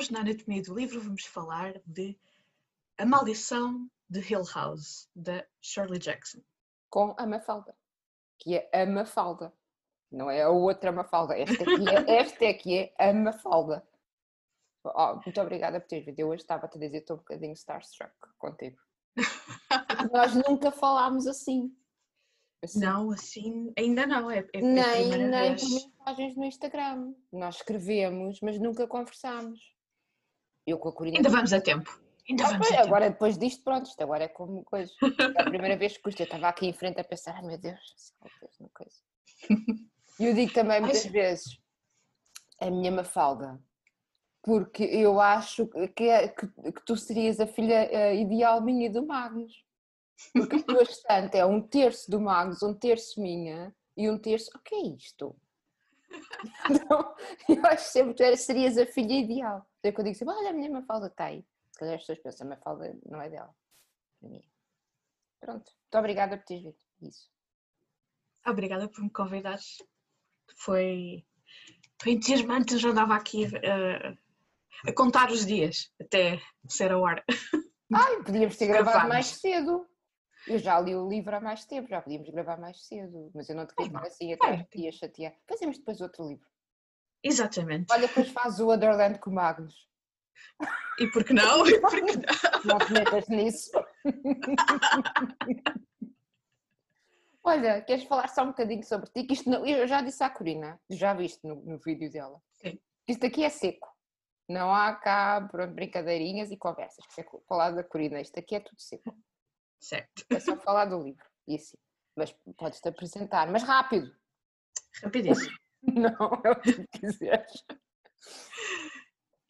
Hoje na Anatomia do Livro vamos falar de A Maldição de Hill House, da Shirley Jackson. Com a Mafalda, que é a Mafalda. Não é a outra Mafalda. Esta aqui é, esta é que é a Mafalda. Oh, muito obrigada por teres vindo. Eu hoje estava-te a dizer, estou um bocadinho starstruck contigo. Nós nunca falámos assim. assim. Não, assim, ainda não. É, é nem nem por mensagens no Instagram. Nós escrevemos, mas nunca conversámos. Eu com a Corina. Ainda vamos a tempo. Ainda ah, vamos a agora, tempo. depois disto, pronto, isto agora é como coisa. É a primeira vez que eu estava aqui em frente a pensar, ai meu Deus, uma coisa. E eu digo também muitas Ai. vezes, a minha Mafalda, porque eu acho que, é, que, que tu serias a filha uh, ideal minha e do Magnus. Porque a tua estante é um terço do Magnus, um terço minha e um terço. O que é isto? Então, eu acho sempre que tu serias a filha ideal. Então, quando eu digo assim, olha, a minha Mafalda está aí. Se calhar as pessoas pensam, a Mafalda não é dela. É Pronto. Muito obrigada por teres vindo. Isso. Obrigada por me convidares. Foi, foi entusiasmante. Eu já andava aqui uh, a contar os dias até ser a hora. Ai, podíamos ter gravado mais cedo. Eu já li o livro há mais tempo, já podíamos gravar mais cedo, mas eu não te queria estar assim até te ia chatear. Fazemos depois outro livro. Exatamente. Olha, depois faz o Otherland com Magnus. E por que não? E por que não? Não te metas nisso. Olha, queres falar só um bocadinho sobre ti? Que isto não, eu já disse à Corina, já viste no, no vídeo dela. Sim. Isto aqui é seco. Não há cá pronto, brincadeirinhas e conversas. Que é falar da Corina, isto aqui é tudo seco. Certo. É só falar do livro. E assim. Mas podes-te apresentar, mas rápido. Rapidíssimo. Não, é o que quiseres.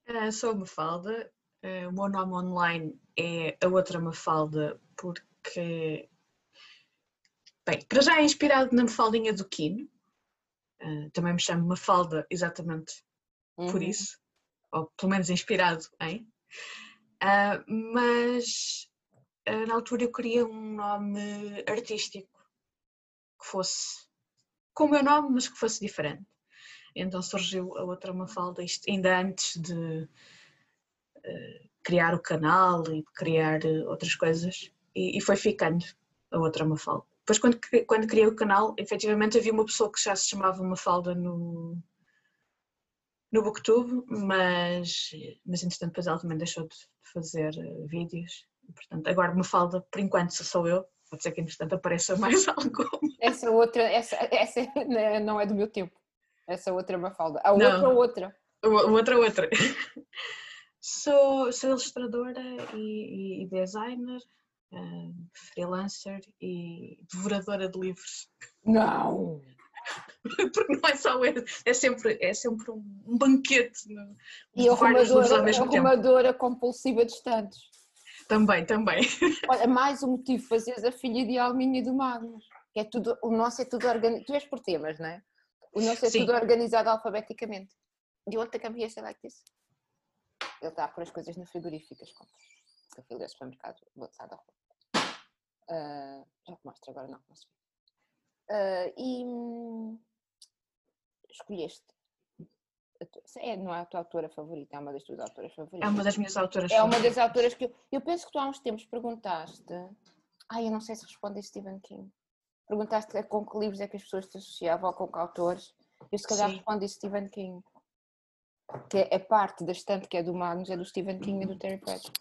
Uh, sou Mafalda. Uh, o meu nome online é a outra Mafalda porque. Bem, para já é inspirado na Mafaldinha do Quino. Uh, também me chamo Mafalda exatamente uhum. por isso ou pelo menos inspirado em, uh, mas na altura eu queria um nome artístico que fosse com o meu nome, mas que fosse diferente. Então surgiu a outra Mafalda, isto ainda antes de uh, criar o canal e criar outras coisas, e, e, foi ficando a outra Mafalda. Depois, quando, quando criei o canal, efetivamente havia uma pessoa que já se chamava Mafalda no, no Booktube, mas, mas entretanto depois ela também deixou de fazer eh, vídeos. Portanto, agora me falta, por enquanto sou eu, pode ser que entretanto apareça mais algum. Essa outra, essa, essa não é do meu tempo. Essa outra é falda. A outra não, outra. A outra outra. Sou, sou ilustradora e, e designer, uh, freelancer e devoradora de livros. Não! porque não é só esse, é sempre, é sempre um banquete. No, e arrumadora, arrumadora compulsiva de estantes. Também, também. Olha, mais um motivo fazeres a filha de Alminha e do Magnus, que é tudo, o nosso é tudo organizado, tu és por temas, não é? O nosso é Sim. tudo organizado alfabeticamente. De onde é que esta like this? Ele está a pôr as coisas nas frigoríficas, compra. Que eu fui ler supermercado, vou da roupa. Uh, já te mostro agora, não, não Uh, e hum, escolheste. É, não é a tua autora favorita, é uma das tuas autoras favoritas. É uma das minhas autoras É uma das autoras que eu, eu penso que tu há uns tempos perguntaste. Ai, eu não sei se respondi Stephen King. Perguntaste com que livros é que as pessoas te associavam ou com que autores. Eu se calhar Sim. respondi Stephen King. Que é parte da estante que é do Magnus, é do Stephen King e do Terry Pratchett.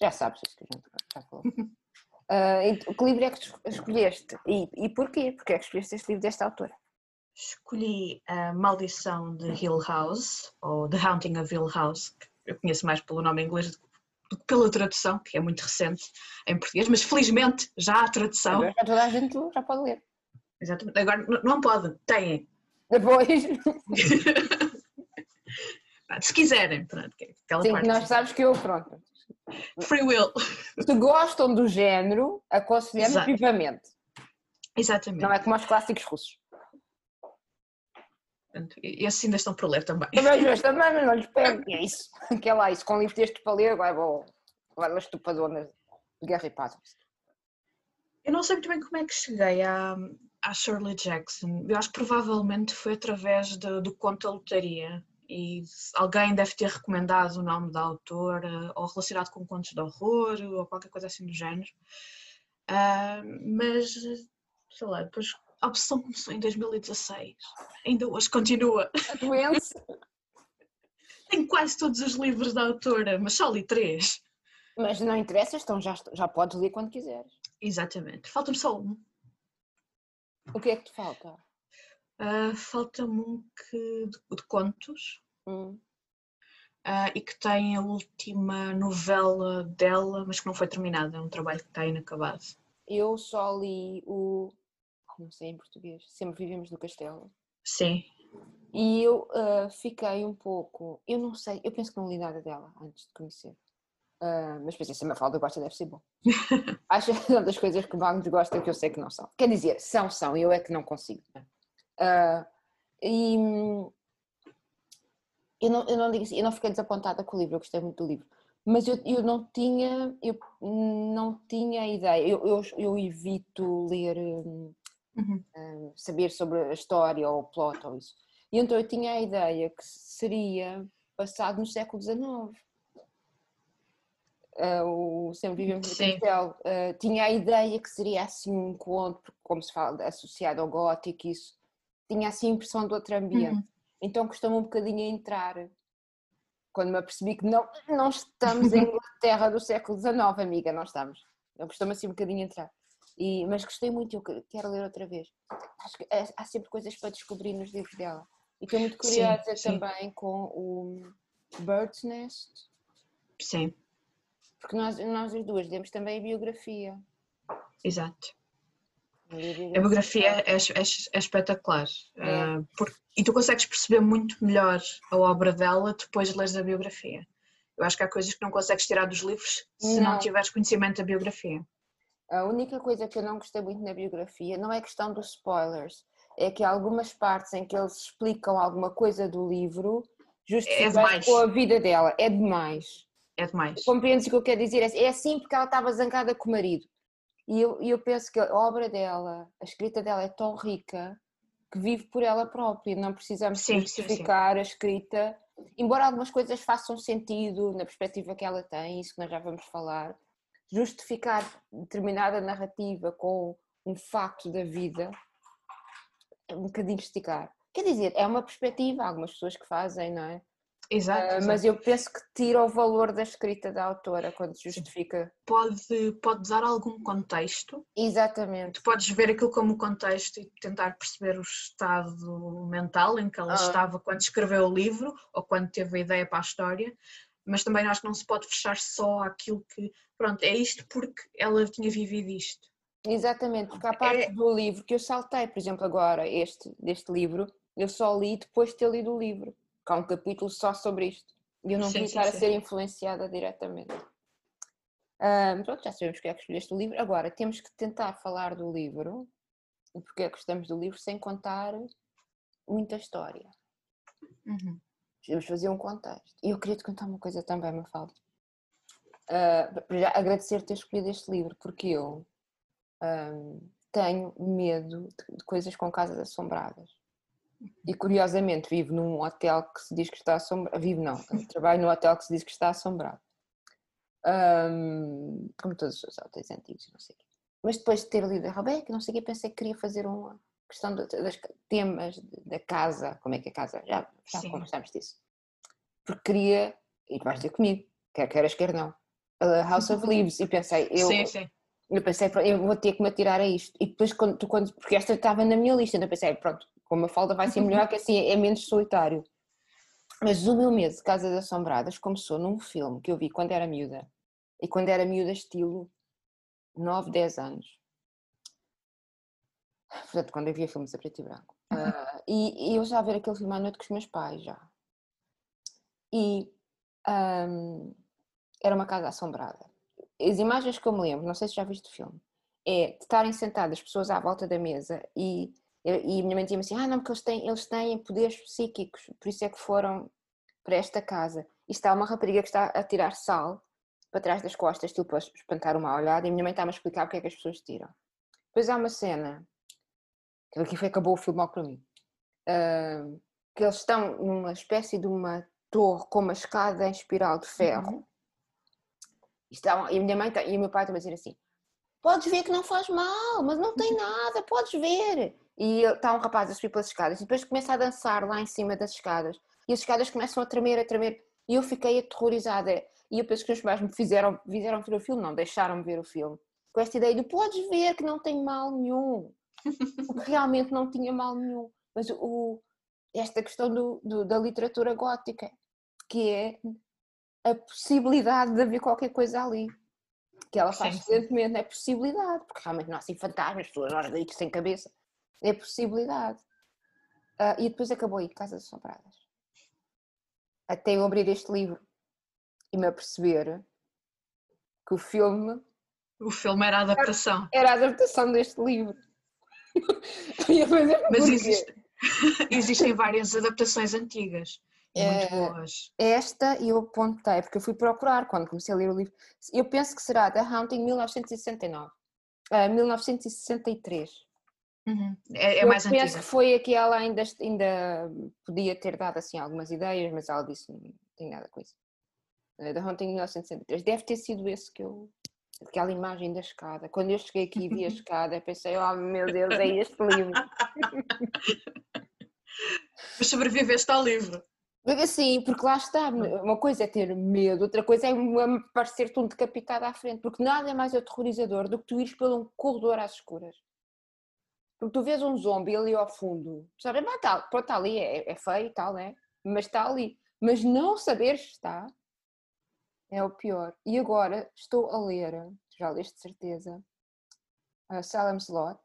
Já sabes isso que a gente já falou. Uh, que livro é que escolheste e, e porquê? Porque é que escolheste este livro desta autora? Escolhi A Maldição de Hill House, ou The Haunting of Hill House, que eu conheço mais pelo nome inglês do que pela tradução, que é muito recente em português, mas felizmente já há tradução. Já toda a gente já pode ler. Exatamente. Agora não pode, têm. Depois. Se quiserem, pronto. Sim, nós sabes que eu, pronto, Free will. Se gostam do género, aconselhamos Exato. vivamente. Exatamente. Não é como os clássicos russos. E esses ainda estão por ler também. Também, mas também, mas não lhes pego. É isso. Que é lá, isso. Com livro texto para ler, vai, vou. Vai, estupadona de guerra e paz. Eu não sei muito bem como é que cheguei à, à Shirley Jackson. Eu acho que provavelmente foi através de, do conto da lotaria e alguém deve ter recomendado o nome da autora ou relacionado com contos de horror ou qualquer coisa assim do género. Uh, mas, sei lá, depois a obsessão começou em 2016, ainda hoje continua. A doença. Tenho quase todos os livros da autora, mas só li três. Mas não interessa, então já, já podes ler quando quiseres. Exatamente. Falta-me só um. O que é que te falta? Uh, Falta-me um que, de, de contos Hum. uh, e que tem a última novela dela, mas que não foi terminada. É um trabalho que está inacabado. Eu só li o. Não sei em português. Sempre vivemos no castelo. Sim. E eu ah, fiquei um pouco. Eu não sei, eu penso que não li nada dela antes de conhecer. Ah, mas pensei, se a Mafalda gosta, deve ser bom. Acho que é uma das coisas que o Magnus gosta que eu sei que não são. Quer dizer, são, são, eu é que não consigo. Ah, e eu não, eu, não digo assim, eu não fiquei desapontada com o livro, eu gostei muito do livro. Mas eu, eu não tinha, eu não tinha ideia, eu, eu, eu evito ler, hum, Uhum. hum, saber sobre a história ou o plot ou isso. E então eu tinha a ideia que seria passado no século XIX. Ah, o Sempre Vivemos no. Castelo. Ah, tinha a ideia que seria assim um conto, como se fala, associado ao gótico, isso. Tinha assim a impressão de outro ambiente. Uhum. Então custou-me um bocadinho a entrar. Quando me apercebi que não, não estamos em Inglaterra do século XIX, amiga, não estamos. Eu custou-me assim um bocadinho a entrar. E, mas gostei muito, eu que- quero ler outra vez. Acho que há- há sempre coisas para descobrir nos livros dela. E estou muito curiosa sim. também com o Bird's Nest, Sim, porque nós, nós as duas demos também a biografia. exato. Eu li A biografia é, é- é espetacular. É. uh, porque- e tu consegues perceber muito melhor a obra dela depois de leres a biografia. Eu acho que há coisas que não consegues tirar dos livros se não, Não. tiveres conhecimento da biografia. A única coisa que eu não gostei muito na biografia não é questão dos spoilers, é que há algumas partes em que eles explicam alguma coisa do livro justificando demais. com a vida dela. É demais. É demais. Compreendes o que eu quero dizer? É assim porque ela estava zangada com o marido. E eu, eu penso que a obra dela, a escrita dela é tão rica que vive por ela própria. Não precisamos Sim, sim, sim. justificar a escrita, embora algumas coisas façam sentido na perspectiva que ela tem, isso que nós já vamos falar. Justificar determinada narrativa com um facto da vida é um bocadinho esticar. Quer dizer, é uma perspectiva, há algumas pessoas que fazem, não é? Exato. Ah, exato. mas eu penso que tira o valor da escrita da autora quando justifica. Pode, pode dar algum contexto. Exatamente. Tu podes ver aquilo como contexto e tentar perceber o estado mental em que ela Ah. estava quando escreveu o livro ou quando teve a ideia para a história. Mas também acho que não se pode fechar só àquilo que, pronto, é isto porque ela tinha vivido isto. Exatamente, porque há parte É- do livro que eu saltei, por exemplo, agora, este, deste livro, eu só li depois de ter lido o livro, que há um capítulo só sobre isto. E eu não sim, estar a ser influenciada diretamente. Ah, pronto, já sabemos porque é que escolheste o livro. Agora, temos que tentar falar do livro e porque é que gostamos do livro sem contar muita história. Uhum. Vamos fazer um contexto. E eu queria te contar uma coisa também, Mafalda. Uh, já agradecer ter escolhido este livro, porque eu um, tenho medo de, de coisas com casas assombradas. E curiosamente vivo num hotel que se diz que está assombrado. Vivo não, trabalho num hotel que se diz que está assombrado. Um, como todos os hotéis antigos, não sei o quê. Mas depois de ter lido a Rebeca, não sei o quê, pensei que queria fazer uma questão de- das temas da casa, como é que a casa, já, já Sim. conversamos disso. Porque queria, e tu vais ter comigo, quer queiras, quer não, a House of Leaves, e pensei, eu, sim, sim. eu pensei, "Pronto, eu vou ter que me atirar a isto. E depois, quando, tu- quando, porque esta estava na minha lista, então pensei, pronto, como a falda vai ser melhor, que assim é menos solitário. Mas o meu medo de Casas Assombradas começou num filme que eu vi quando era miúda. E quando era miúda, estilo 9, 10 anos. Portanto, quando eu via filmes a preto e branco. Ah, e, e eu já a ver aquele filme à noite com os meus pais, já. E ahm, era uma casa assombrada. As imagens que eu me lembro, não sei se já viste o filme, é de estarem sentadas pessoas à volta da mesa e, e a minha mãe dizia-me assim, ah não, porque eles têm, eles têm poderes psíquicos, por isso é que foram para esta casa. E está uma rapariga que está a tirar sal para trás das costas, tipo para espantar uma olhada, e a minha mãe está-me a explicar porque é que as pessoas tiram. Depois há uma cena, que aqui foi acabou o filme logo para mim, ah, que eles estão numa espécie de uma torre com uma escada em espiral de ferro. Uhum. E, estavam, e a minha mãe tá- e o meu pai estão a dizer assim: podes ver que não faz mal, mas não Uhum. tem nada, podes ver. E está um rapaz a subir pelas escadas e depois começa a dançar lá em cima das escadas e as escadas começam a tremer, a tremer. E eu fiquei aterrorizada. E eu penso que os meus pais me fizeram, fizeram ver o filme, não, deixaram-me ver o filme. Com esta ideia de podes ver que não tem mal nenhum. Porque realmente não tinha mal nenhum. Mas o, esta questão do, do- da literatura gótica, que é a possibilidade de haver qualquer coisa ali. Que ela faz excelentemente, é possibilidade, porque realmente não há assim fantasmas, pessoas ricos sem cabeça. É possibilidade. Ah, e depois acabou aí, Casas Assombradas. Até eu abrir este livro e me aperceber que o filme O filme era a adaptação. era a adaptação deste livro. Mas existe- existem várias adaptações antigas. e Muito É, boas. Esta eu apontei, porque eu fui procurar quando comecei a ler o livro. Eu penso que será The Haunting 1969. ah, 1963. Uhum. É, é eu mais penso antiga. que foi a que ela ainda, ainda podia ter dado assim algumas ideias, mas ela disse não tem nada com isso. Eh, The Haunting 1963. Deve ter sido esse que eu. Aquela imagem da escada. Quando eu cheguei aqui e vi a escada, pensei, oh meu Deus, é este livro. Mas sobreviveste ao livro. Assim, porque lá está, uma coisa é ter medo, outra coisa é me parecer-te um decapitado à frente, porque nada é mais aterrorizador do que tu ires por um corredor às escuras. Porque tu vês um zombie ali ao fundo, sabes, mas tá, pronto, está ali, é, é feio e tal, né? Mas está ali. Mas não saberes que está é o pior. E agora estou a ler, já leste de certeza, a Salem's Lot,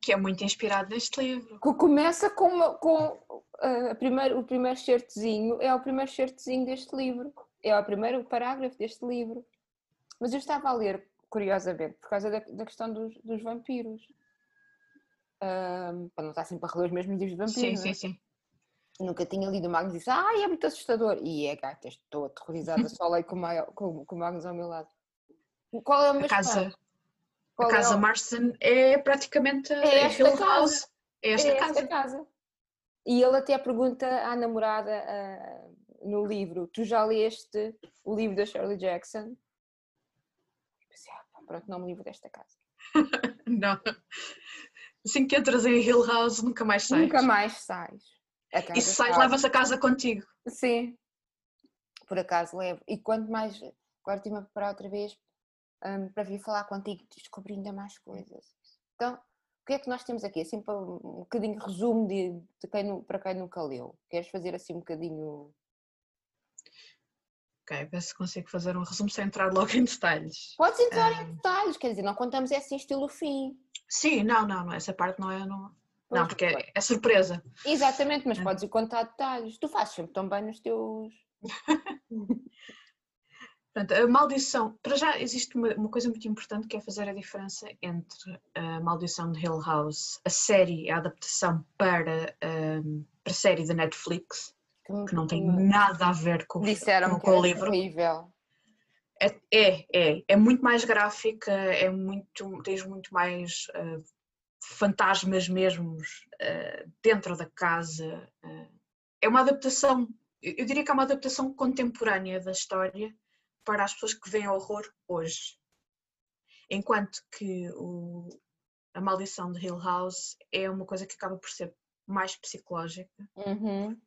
Que é muito inspirado neste livro. que começa com, uma- com uh, primeiro, o primeiro certezinho, é o primeiro certezinho deste livro, é o primeiro parágrafo deste livro. Mas eu estava a ler, curiosamente, por causa da, da questão dos, dos vampiros. Ahm, para não estar sempre a reler os mesmos livros de Sim, vampiros. sim, né? sim. Nunca tinha lido o Magnus e disse, ai, é muito assustador. E é, gata, estou aterrorizada, só leio com, com, com o Magnus ao meu lado. Qual é o meu A casa, a é casa o- Marston é praticamente É a esta Hill casa. House. É esta é casa. esta casa. E ele até pergunta à namorada ah, no livro: Tu já leste o livro da Shirley Jackson? Eu pensei, ah, pronto, não me livro desta casa. Não. Assim que entras em Hill House, nunca mais sais. Nunca mais sais. Casa E se sais, levas a casa contigo. Sim, por acaso levo. E quanto mais. Agora estive-me a preparar outra vez hum, para vir falar contigo, descobri ainda mais coisas. Então, o que é que nós temos aqui? Assim, para um bocadinho de resumo de, de quem, para quem nunca leu. Queres fazer assim um bocadinho. Ok, ver se consigo fazer um resumo sem entrar logo em detalhes. Podes entrar Ah. em detalhes, quer dizer, não contamos é assim estilo fim. Sim, não, não, não, essa parte não é. Não, não porque é, é surpresa. Exatamente, mas Ah. podes ir contar detalhes. Tu fazes sempre tão bem nos teus. Portanto, a maldição, para já existe uma, uma coisa muito importante que é fazer a diferença entre a maldição de Hill House, a série, a adaptação para, ahm, para a série da Netflix, que não tem nada a ver com, o- Disseram com, que com o livro. terrível. É, é, é, é muito mais gráfica, é muito, tens muito mais ah, fantasmas mesmos ah, dentro da casa. ah. é uma adaptação, eu diria que é uma adaptação contemporânea da história para as pessoas que veem horror hoje. Enquanto que o, a maldição de Hill House é uma coisa que acaba por ser mais psicológica, Uhum.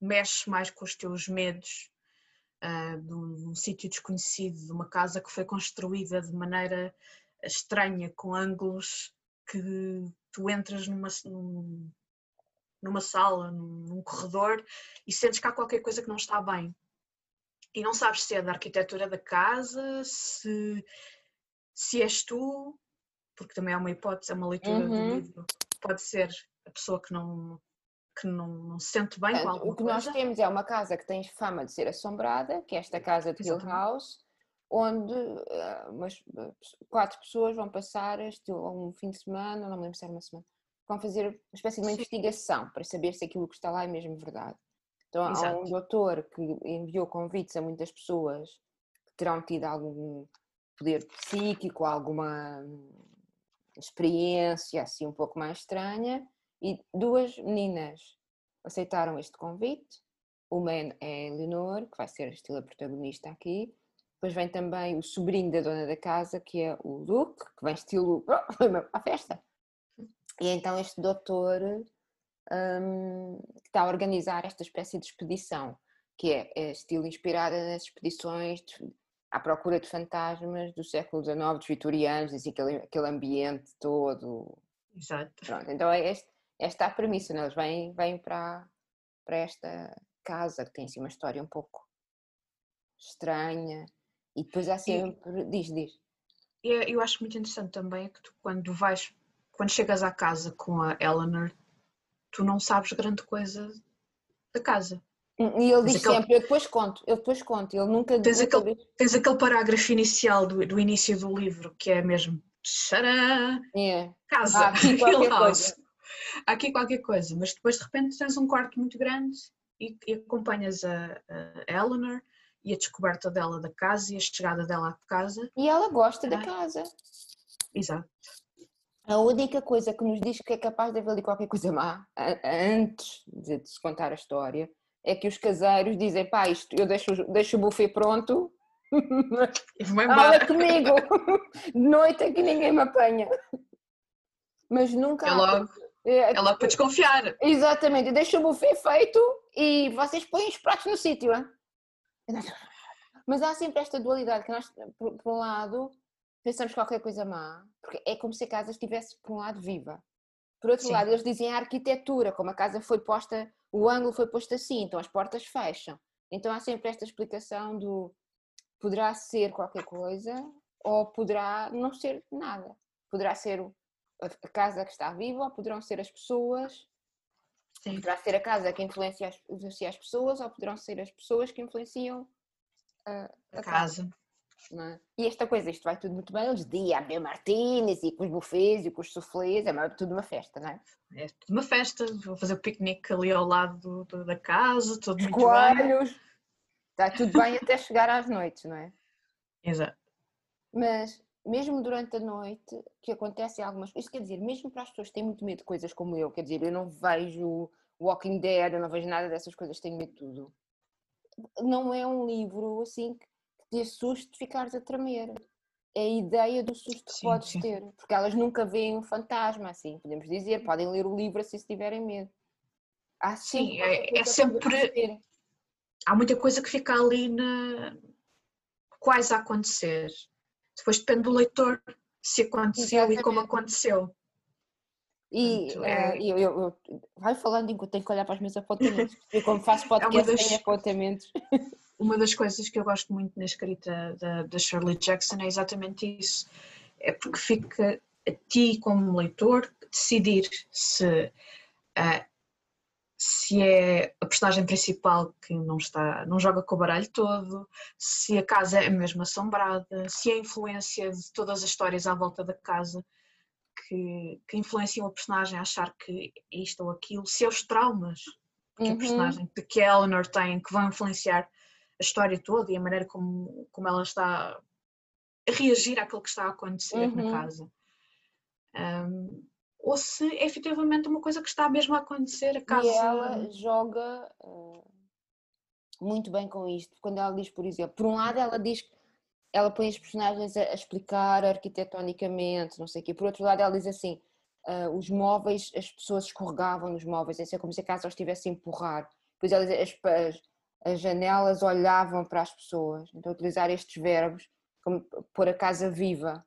mexe mais com os teus medos ah, de um, um sítio desconhecido, de uma casa que foi construída de maneira estranha, com ângulos que tu entras numa, num- numa sala, num, num corredor e sentes que há qualquer coisa que não está bem. E não sabes se é da arquitetura da casa, se, se és tu, porque também é uma hipótese, é uma leitura do Uhum. livro. Pode ser a pessoa que não, que não, não se sente bem com Portanto, alguma o que coisa. nós temos é uma casa que tem fama de ser assombrada, que é esta casa de Hill Exatamente. House, onde eh, umas, eh, quatro pessoas vão passar estilo, um fim de semana, não me lembro se era uma semana, vão fazer uma espécie de uma Sim. investigação para saber se aquilo que está lá é mesmo verdade. Então há um Exato. doutor que enviou convites a muitas pessoas que terão tido algum poder psíquico, alguma hum, experiência assim um pouco mais estranha, E duas meninas aceitaram este convite. Uma é a Leonor, que vai ser a estilo protagonista aqui. Depois vem também o sobrinho da dona da casa, que é o Luke, que vem estilo à festa. E então este doutor um, que está a organizar esta espécie de expedição, que é, é estilo inspirada nas expedições de, à procura de fantasmas do século XIX, dos vitorianos, assim, aquele, aquele ambiente todo. Exato. Pronto, então é este, esta é a premissa, né? eles vêm, vêm para, para esta casa que tem assim uma história um pouco estranha e depois há sempre. E, diz, diz. Eu acho muito interessante também que tu, quando vais, quando chegas à casa com a Eleanor, tu não sabes grande coisa da casa. Hum, e ele diz aquele... sempre, eu depois conto, eu depois conto, ele nunca tens, aquele, tens aquele parágrafo inicial do, do início do livro que é mesmo yeah. É. casa, ah, aqui qualquer coisa. aqui qualquer coisa, mas depois de repente tens um quarto muito grande e, e acompanhas a, a, Eleanor e a descoberta dela da casa e a chegada dela à casa. E ela gosta ah. da casa. Exato. A única coisa que nos diz que é capaz de haver ali qualquer coisa má, antes de se contar a história, é que os caseiros dizem, pá, isto, eu deixo, deixo o buffet pronto, fala comigo, de noite é que ninguém me apanha. Mas nunca... É logo, é, é logo para desconfiar. Exatamente, deixo o buffet feito e vocês põem os pratos no sítio. Mas há sempre esta dualidade, que nós, por, por um lado, pensamos qualquer coisa má, porque é como se a casa estivesse, por um lado, viva. Por outro Sim. lado, eles dizem a arquitetura, como a casa foi posta, o ângulo foi posto assim, então as portas fecham. Então há sempre esta explicação do poderá ser qualquer coisa ou poderá não ser nada. Poderá ser a casa que está viva ou poderão ser as pessoas. Sim. Poderá ser a casa que influencia as, as pessoas ou poderão ser as pessoas que influenciam a, a, casa. casa. É? E esta coisa, isto vai tudo muito bem, os dias abrir martinis e com os buffets e com os soufflés, é tudo uma festa, não é? É tudo uma festa, vou fazer o piquenique ali ao lado do, do, da casa, tudo os muito coelhos. bem. Está tudo bem até chegar às noites, não é? Exato. Mas mesmo durante a noite, que acontecem algumas coisas, quer dizer, mesmo para as pessoas que têm muito medo de coisas como eu, quer dizer, eu não vejo Walking Dead, eu não vejo nada dessas coisas, tenho medo de tudo. Não é um livro assim que te assuste de ficares a tremer. É a ideia do susto que sim, podes sim. ter, porque elas nunca veem um fantasma, assim, podemos dizer, podem ler o livro assim se tiverem medo. Há sim, é, é sempre. Há muita coisa que fica ali na... quase a acontecer. Depois depende do leitor se aconteceu Exatamente. e como aconteceu. E Portanto, é... eu, eu, eu, vai falando enquanto tenho que olhar para os meus apontamentos. Eu, como faço podcast, é das... tenho apontamentos. uma das coisas que eu gosto muito na escrita da, da Shirley Jackson é exatamente isso. É porque fica a ti, como leitor, decidir se, uh, se é a personagem principal que não está, não joga com o baralho todo, se a casa é mesmo assombrada, se é a influência de todas as histórias à volta da casa que, que influenciam a personagem a achar que isto ou aquilo, se é os traumas que uhum. a personagem de que a Eleanor tem que vão influenciar a história toda e a maneira como, como ela está a reagir àquilo que está a acontecer uhum. na casa. Um, ou se é efetivamente uma coisa que está mesmo a acontecer. A casa... E ela joga uh, muito bem com isto. Quando ela diz, por exemplo, por um lado ela diz que ela põe os personagens a, a explicar arquitetonicamente, não sei o quê. Por outro lado ela diz assim, uh, os móveis, as pessoas escorregavam nos móveis, é como se a casa os estivesse a empurrar. Depois ela diz, as, as janelas olhavam para as pessoas. Então, utilizar estes verbos como pôr a casa viva.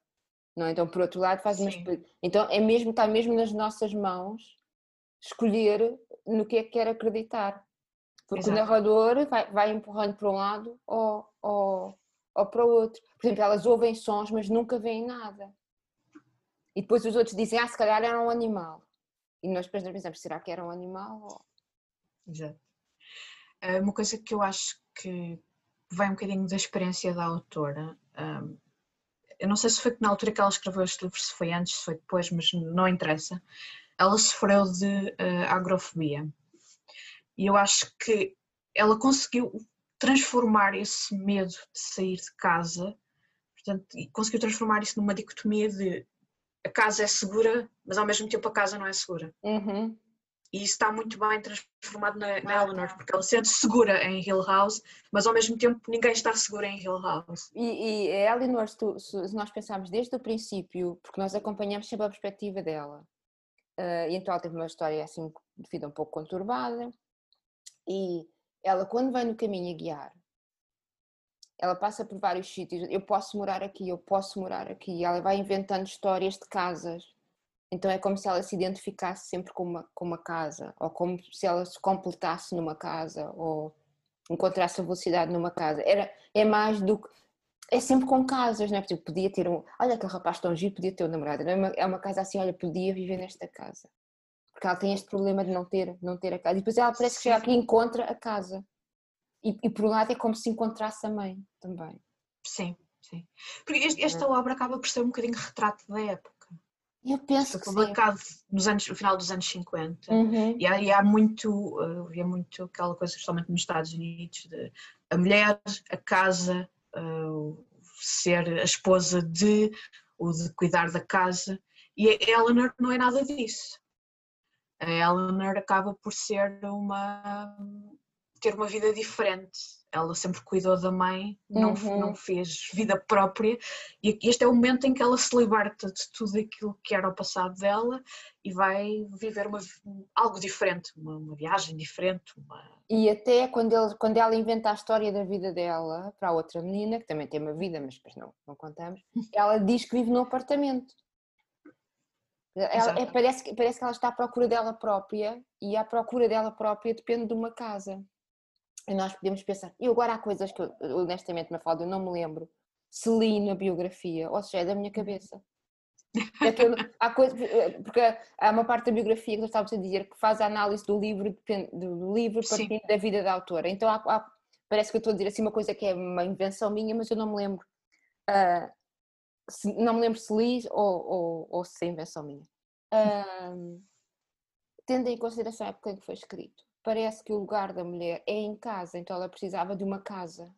Não? É? Então, por outro lado, faz uma. Então, é mesmo, está mesmo nas nossas mãos escolher no que é que quer acreditar. Porque Exato. o narrador vai, vai empurrando para um lado ou, ou, ou para o outro. Por exemplo, elas ouvem sons, mas nunca veem nada. E depois os outros dizem, ah, se calhar era um animal. E nós depois pensamos, será que era um animal? Exato. Eh, uma coisa que eu acho que vem um bocadinho da experiência da autora. Um, eu não sei se foi na altura que ela escreveu este livro, se foi antes, se foi depois, mas não interessa. Ela sofreu de uh, agrofobia. E eu acho que ela conseguiu transformar esse medo de sair de casa, portanto, e conseguiu transformar isso numa dicotomia de a casa é segura, mas ao mesmo tempo a casa não é segura. Uhum. E isso está muito bem transformado na, na Eleanor, porque ela se sente segura em Hill House, mas ao mesmo tempo ninguém está seguro em Hill House. E, e a Eleanor, se, tu, se, nós pensarmos desde o princípio, porque nós acompanhamos sempre a perspectiva dela, uh, e então ela teve uma história assim de vida um pouco conturbada, e ela quando vem no caminho a guiar, ela passa por vários sítios, eu posso morar aqui, eu posso morar aqui, ela vai inventando histórias de casas, então é como se ela se identificasse sempre com uma, com uma casa, ou como se ela se completasse numa casa, ou encontrasse a velocidade numa casa. Era, é mais do que. É sempre com casas, não é? Porque podia ter um. Olha, aquele rapaz tão giro, podia ter um namorado. É uma, é uma casa assim, olha, podia viver nesta casa. Porque ela tem este problema de não ter, não ter a casa. E depois ela parece que chega aqui e encontra a casa. E, e por um lado é como se encontrasse a mãe também. Sim, sim. Porque esta é. obra acaba por ser um bocadinho retrato da época. Eu penso Foi publicado nos anos, no final dos anos 50 uhum. e, há, e há muito, uh, há muito aquela coisa, especialmente nos Estados Unidos, de a mulher, a casa, uh, ser a esposa de, ou de cuidar da casa, e a Eleanor não é nada disso. A Eleanor acaba por ser uma ter uma vida diferente. Ela sempre cuidou da mãe, não, uhum. não fez vida própria, e este é o momento em que ela se liberta de tudo aquilo que era o passado dela e vai viver uma, algo diferente, uma, uma viagem diferente. Uma... E até quando, ele, quando ela inventa a história da vida dela para a outra menina, que também tem uma vida, mas depois não, não contamos, ela diz que vive num apartamento. Ela, é, parece, que, parece que ela está à procura dela própria e a procura dela própria depende de uma casa. E nós podemos pensar, e agora há coisas que eu, honestamente, me falo, eu não me lembro se li na biografia, ou seja, é da minha cabeça. É eu, há coisa, porque há uma parte da biografia que nós estávamos a dizer que faz a análise do livro, do livro partindo da vida da autora. Então há, há, parece que eu estou a dizer assim uma coisa que é uma invenção minha, mas eu não me lembro. Uh, se, não me lembro se li ou, ou, ou se é invenção minha. Uh, tendo em consideração a época em que foi escrito parece que o lugar da mulher é em casa, então ela precisava de uma casa.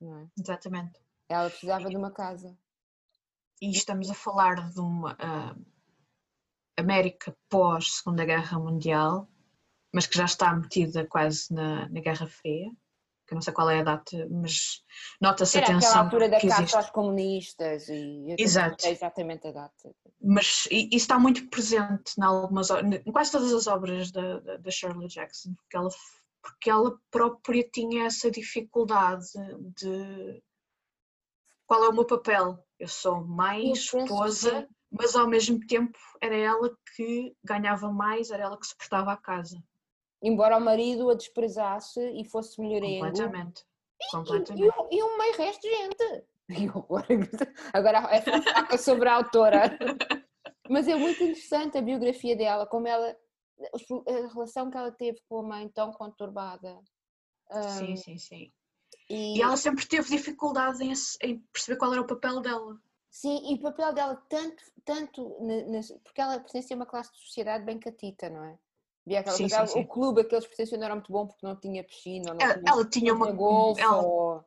Não é? Exatamente. Ela precisava de uma casa. E estamos a falar de uma uh, América pós Segunda Guerra Mundial, mas que já está metida quase na, na Guerra Fria eu não sei qual é a data, mas nota-se a tensão. Era altura da caça aos comunistas e Exato. é exatamente a data. Mas isso está muito presente em, algumas, em quase todas as obras da, da Shirley Jackson, porque ela, porque ela própria tinha essa dificuldade de qual é o meu papel? Eu sou mãe, esposa, mas ao mesmo tempo era ela que ganhava mais, era ela que suportava a casa embora o marido a desprezasse e fosse melhorengo. Completamente. Completamente. E, e, e um meio resto de gente. Agora é fraca sobre a autora. Mas é muito interessante a biografia dela, como ela, a relação que ela teve com a mãe tão conturbada. Sim, sim, sim. E, e ela sempre teve dificuldade em, em, perceber qual era o papel dela. Sim, e o papel dela tanto, tanto, porque ela pertencia a uma classe de sociedade bem catita, não é? Havia aquela sim, coisa, sim, o clube a que eles pertenciam não era muito bom porque não tinha piscina, não ela, tinha, ela tinha uma golfe ela, ou...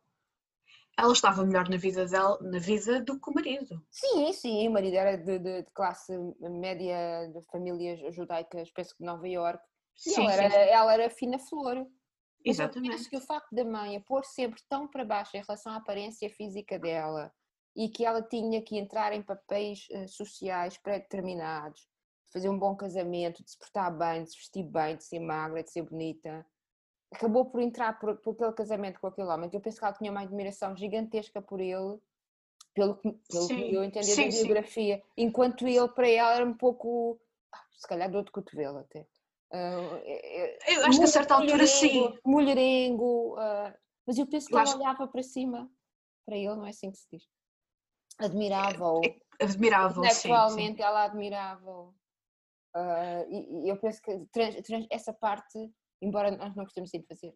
ela estava melhor na vida dela, na vida do que o marido. Sim, sim, o marido era de, de, de classe média de famílias judaicas, penso que de Nova York. Sim, ela, era, ela era fina flor. Exatamente. Eu penso que o facto da mãe a pôr sempre tão para baixo em relação à aparência física dela e que ela tinha que entrar em papéis uh, sociais pré-determinados fazer um bom casamento, de se portar bem, de se vestir bem, de ser magra, de ser bonita. Acabou por entrar por, por aquele casamento com aquele homem. Eu penso que ela tinha uma admiração gigantesca por ele, pelo, pelo sim, que eu entendi sim, da biografia, sim. enquanto ele para ela era um pouco, ah, se calhar dor de cotovelo até. Uh, eu acho que a certa altura sim. Mulherengo, uh, mas eu penso que eu ela acho... olhava para cima, para ele, não é assim que se diz. Admirável. Admirável, Intelectualmente ela admirável. Uh, e, e, eu penso que trans, trans, essa parte, embora nós não gostemos de fazer,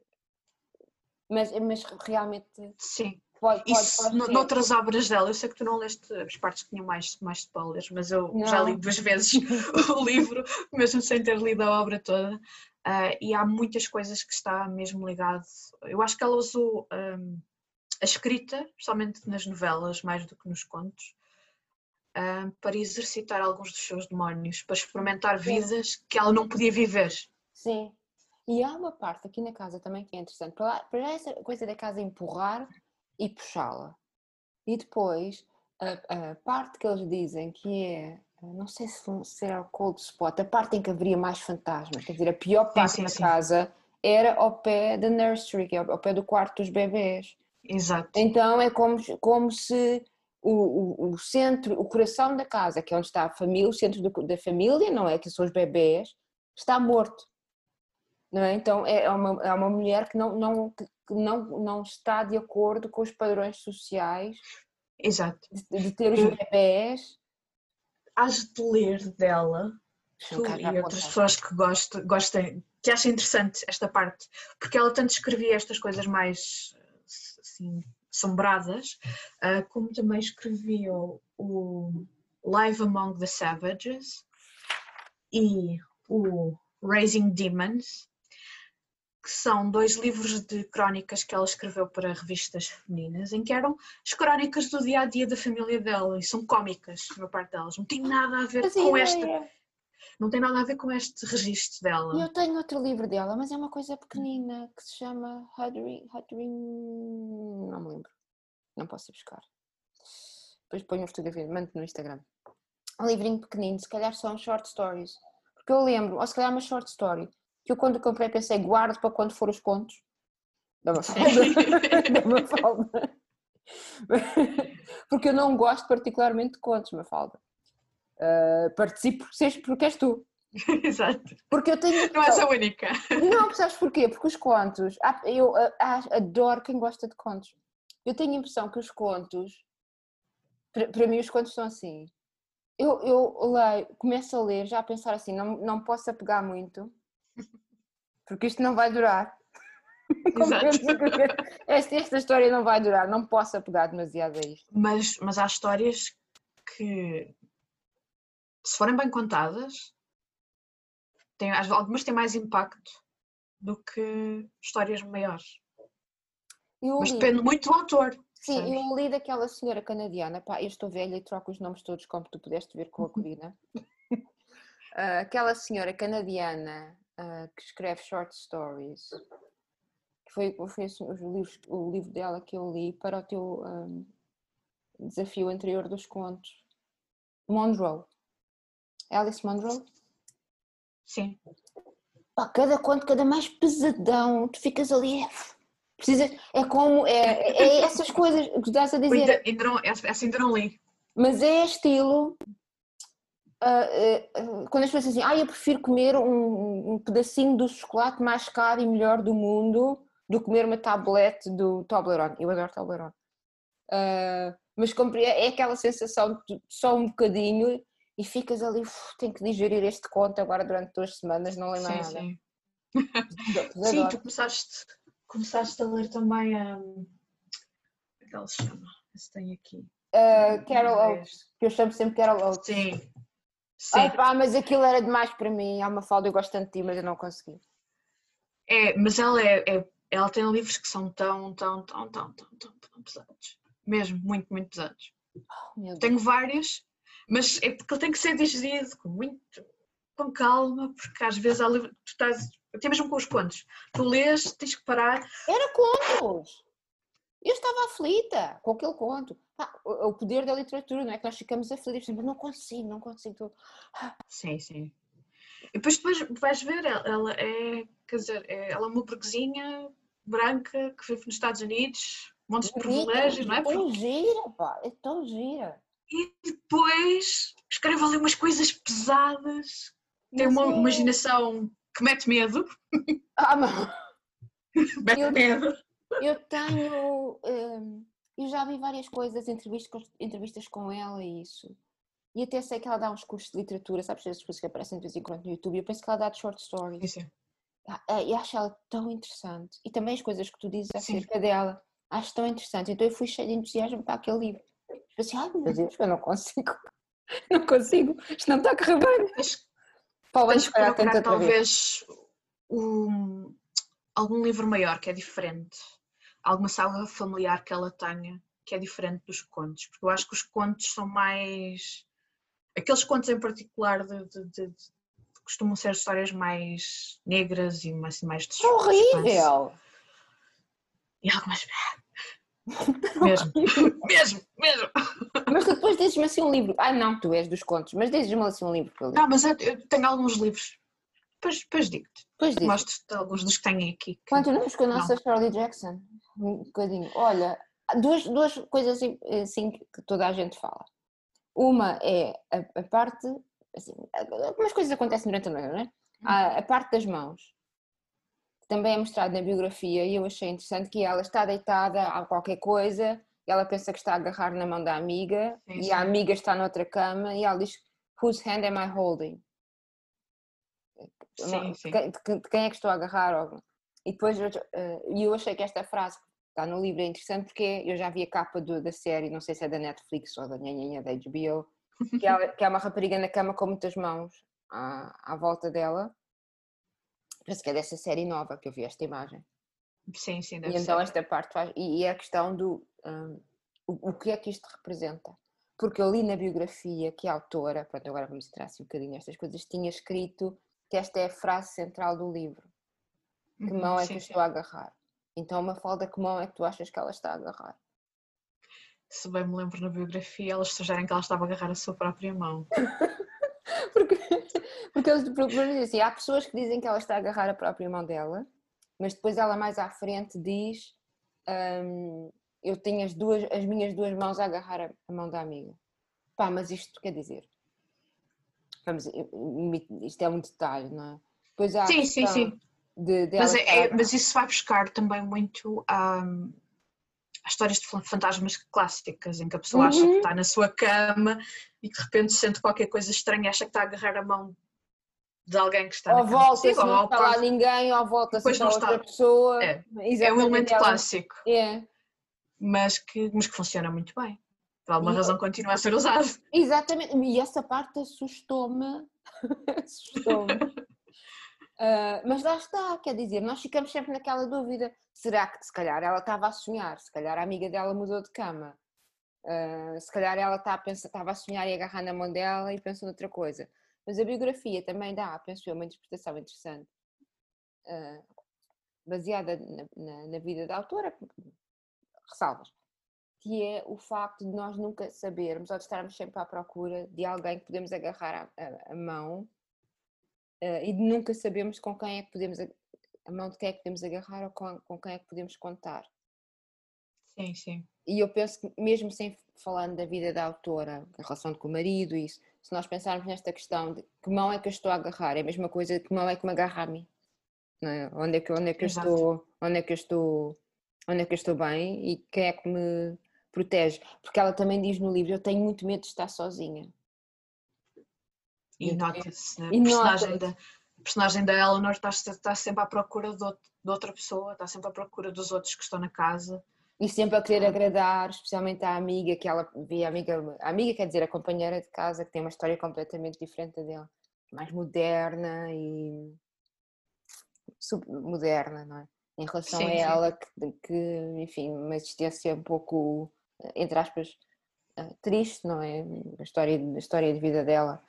mas, mas realmente. Sim. Pode, pode, Isso, pode noutras obras dela, eu sei que tu não leste as partes que tinham mais, mais spoilers, mas eu não. já li duas vezes o livro, mesmo sem ter lido a obra toda. Uh, e há muitas coisas que está mesmo ligado. Eu acho que ela usou um, a escrita, especialmente nas novelas, mais do que nos contos, uh, para exercitar alguns dos seus demónios, para experimentar vidas que ela não podia viver. Sim. E há uma parte aqui na casa também que é interessante. Para, para essa coisa da casa empurrar e puxá-la. E depois, a, a, parte que eles dizem que é, não sei se, se era o cold spot, a parte em que haveria mais fantasmas, quer dizer, a pior parte sim, sim, da sim. casa era ao pé da nursery, que é ao pé do quarto dos bebês. Exato. Então é como, como se o, o, o, centro, o coração da casa, que é onde está a família, o centro do, da família, não é? Que são os bebês, está morto. Não é? Então é uma, é uma mulher que, não, não, que não, não está de acordo com os padrões sociais Exato. De, de ter os bebés. Hás de ler dela, tu e outras pessoas que gostem, gostem, que achem interessante esta parte, porque ela tanto escrevia estas coisas mais assim, assombradas, uh, como também escrevia o, Live Among the Savages e o Raising Demons, que são dois livros de crónicas que ela escreveu para revistas femininas, em que eram as crónicas do dia a dia da família dela e são cómicas, a maior parte delas. Não tem nada a ver mas com esta. Não tem nada a ver com este registro dela. Eu tenho outro livro dela, mas é uma coisa pequenina que se chama. Huddering. Não me lembro. Não posso ir buscar. Depois ponho um fotografia, mando no Instagram. Um livrinho pequenino, se calhar são short stories. Porque eu lembro, ou se calhar uma short story que eu quando comprei pensei guardo para quando for os contos da Mafalda, da Mafalda. porque eu não gosto particularmente de contos, Mafalda. Uh, participo porque és tu. Exato. Porque eu tenho. Não és a única. Não, sabes porquê? Porque os contos. Eu adoro quem gosta de contos. Eu tenho a impressão que os contos. Para mim, os contos são assim. Eu, eu leio, começo a ler, já a pensar assim, não, não posso apegar muito, porque isto não vai durar. esta, esta história não vai durar, não posso apegar demasiado a isto. Mas, mas há histórias que, se forem bem contadas, têm, algumas têm mais impacto do que histórias maiores. Mas li... depende muito do autor. Sim, sabes? eu li daquela senhora canadiana, pá, eu estou velha e troco os nomes todos como tu pudeste ver com a Corina. uh, aquela senhora canadiana uh, que escreve short stories. Que foi, foi assim, os livros, o livro dela que eu li para o teu um, desafio anterior dos contos. Monroe. Alice Monroe? Sim. Pá, cada conto, cada mais pesadão, tu ficas ali. Precisa, é como. É, é essas coisas que estás a dizer. Ainda não, essa ainda não li. Mas é estilo uh, uh, quando as pessoas dizem assim, ah, eu prefiro comer um, um, pedacinho do chocolate mais caro e melhor do mundo do que comer uma tablete do Toblerone. Eu adoro Toblerone. Uh, mas é aquela sensação de só um bocadinho e ficas ali, tenho que digerir este conto agora durante duas semanas, não lembro nada. Sim, sim, tu começaste, começaste a ler também a. Um, como é que ela se chama? Se tem aqui. Uh, Carol Oates, que eu chamo sempre Carol Oates. Sim, Sim. Ai pá, mas aquilo era demais para mim. Há uma falda, eu gosto tanto de ti, mas eu não consegui. É, mas ela é, é, ela tem livros que são tão, tão, tão, tão, tão, tão, tão pesados. Mesmo, muito, muito pesados. Oh, Tenho vários, mas é porque ele tem que ser digerido com muito, com calma, porque às vezes há livro, tu estás, até mesmo com os contos, tu lês, tens que parar. Era contos! Eu estava aflita com aquele conto. Ah, o poder da literatura, não é? Que nós ficamos aflitos, mas não consigo, não consigo. Ah. Sim, sim. E depois, depois vais ver, ela é, quer dizer, é, ela é uma burguesinha branca que vive nos Estados Unidos, montes de privilégios, não é? É tão gira, pá, é tão gira. E depois escreve ali umas coisas pesadas, tem uma é... imaginação que mete medo. Ah, não. mete eu, medo. Eu tenho. Hum, eu já vi várias coisas, entrevistas, entrevistas com ela e isso. E até sei que ela dá uns cursos de literatura, sabes? Essas coisas que aparecem de vez em quando no YouTube. Eu penso que ela dá de short stories. Sim. Ah, ah, e acho ela tão interessante. E também as coisas que tu dizes acerca Sim. dela. Acho tão interessante. Então eu fui cheia de entusiasmo para aquele livro. Eu assim, ai meu Deus, eu não consigo. Não consigo. Isto não está a correr bem. Podem esperar talvez um, algum livro maior que é diferente alguma saga familiar que ela tenha, que é diferente dos contos, porque eu acho que os contos são mais. Aqueles contos em particular de, de, de, de costumam ser histórias mais negras e mais, mais de Horrível! E algumas. mesmo, mesmo, mesmo. Mas tu depois dizes-me assim um livro. Ah, não, tu és dos contos, mas dizes-me assim um livro para ler. Não, mas eu, eu tenho alguns livros. Depois, depois digo-te. Depois diz. Mostro-te alguns dos que tenho aqui. que- Continuamos com a nossa Não. Shirley Jackson. Um bocadinho. Olha, duas, duas coisas assim, assim que toda a gente fala. Uma é a, a parte, assim, algumas coisas acontecem durante a noite, não é? Há a parte das mãos, também é mostrado na biografia e eu achei interessante que ela está deitada a qualquer coisa e ela pensa que está a agarrar na mão da amiga Sim, e sim. a amiga está noutra cama e ela diz Whose hand am I holding? Sim, de, quem, é que estou a agarrar? E depois eu, eh, e eu achei que esta frase está no livro é interessante porque eu já vi a capa do- da série, não sei se é da Netflix ou da nhanhanha da HBO, que é, que é uma rapariga na cama com muitas mãos à, à volta dela. Parece que é dessa série nova que eu vi esta imagem. Sim, sim, E deve então ser. esta parte faz. E, e é a questão do. hum, o, o que é que isto representa? Porque eu li na biografia que a autora, pronto, agora vamos entrar assim um bocadinho nestas coisas, tinha escrito que esta é a frase central do livro. Que Uhum, mão é sim, que eu sim. estou a agarrar? Então, uma falda, que mão é que tu achas que ela está a agarrar? Se bem me lembro na biografia, elas sugerem que ela estava a agarrar a sua própria mão. Porque, porque eles dizem assim, há pessoas que dizem que ela está a agarrar a própria mão dela, mas depois ela mais à frente diz hum, eu tenho as, duas, as minhas duas mãos a agarrar a, a mão da amiga. Pá, mas isto quer dizer, vamos, isto é um detalhe, não é? Depois há Sim, sim, sim. De, dela Mas, é- é- mas isso vai buscar também muito a as histórias de fan- fantasmas clássicas, em que a pessoa acha Uhum. que está na sua cama e que de repente sente qualquer coisa estranha, acha que está a agarrar a mão de alguém que está ou na cama volta-se, consigo, não ou ao está lá ninguém, ou Depois para não outra está. pessoa. É, É um elemento ela- clássico, É. mas que, mas que funciona muito bem. Por alguma E- razão continua a ser usado. Exatamente, e essa parte assustou-me. assustou-me. Ah, mas lá está, quer dizer, nós ficamos sempre naquela dúvida: será que se calhar ela estava a sonhar? Se calhar a amiga dela mudou de cama? Ah, se calhar ela estava a sonhar e agarrar na mão dela e pensou noutra coisa. Mas a biografia também dá, penso eu, uma interpretação interessante, ah, baseada na, na- na vida da autora, ressalvas, que é o facto de nós nunca sabermos ou de estarmos sempre à procura de alguém que podemos agarrar a, a- a mão eh, e nunca sabermos com quem é que podemos, a mão de quem é que podemos agarrar ou com, com quem é que podemos contar. Sim, sim. E eu penso que, mesmo sem falando da vida da autora, a relação com o marido, isso, se nós pensarmos nesta questão de que mão é que eu estou a agarrar, é a mesma coisa que mão é que me agarra a mim. É? Onde é que, onde é que eu estou, onde é que eu estou, onde é que eu estou bem e quem é que me protege? Porque ela também diz no livro, eu tenho muito medo de estar sozinha. E nota-se, né? a personagem nota-se. da, a personagem da Eleanor está, está sempre à procura de, out- de outra pessoa, está sempre à procura dos outros que estão na casa. E sempre a querer agradar, especialmente à amiga, que ela vê a amiga, a amiga quer dizer a companheira de casa, que tem uma história completamente diferente da dela, mais moderna e moderna, não é? Em relação Sim, a ela, que, que, enfim, uma existência um pouco, entre aspas, eh, triste, não é? A história, a história de vida dela.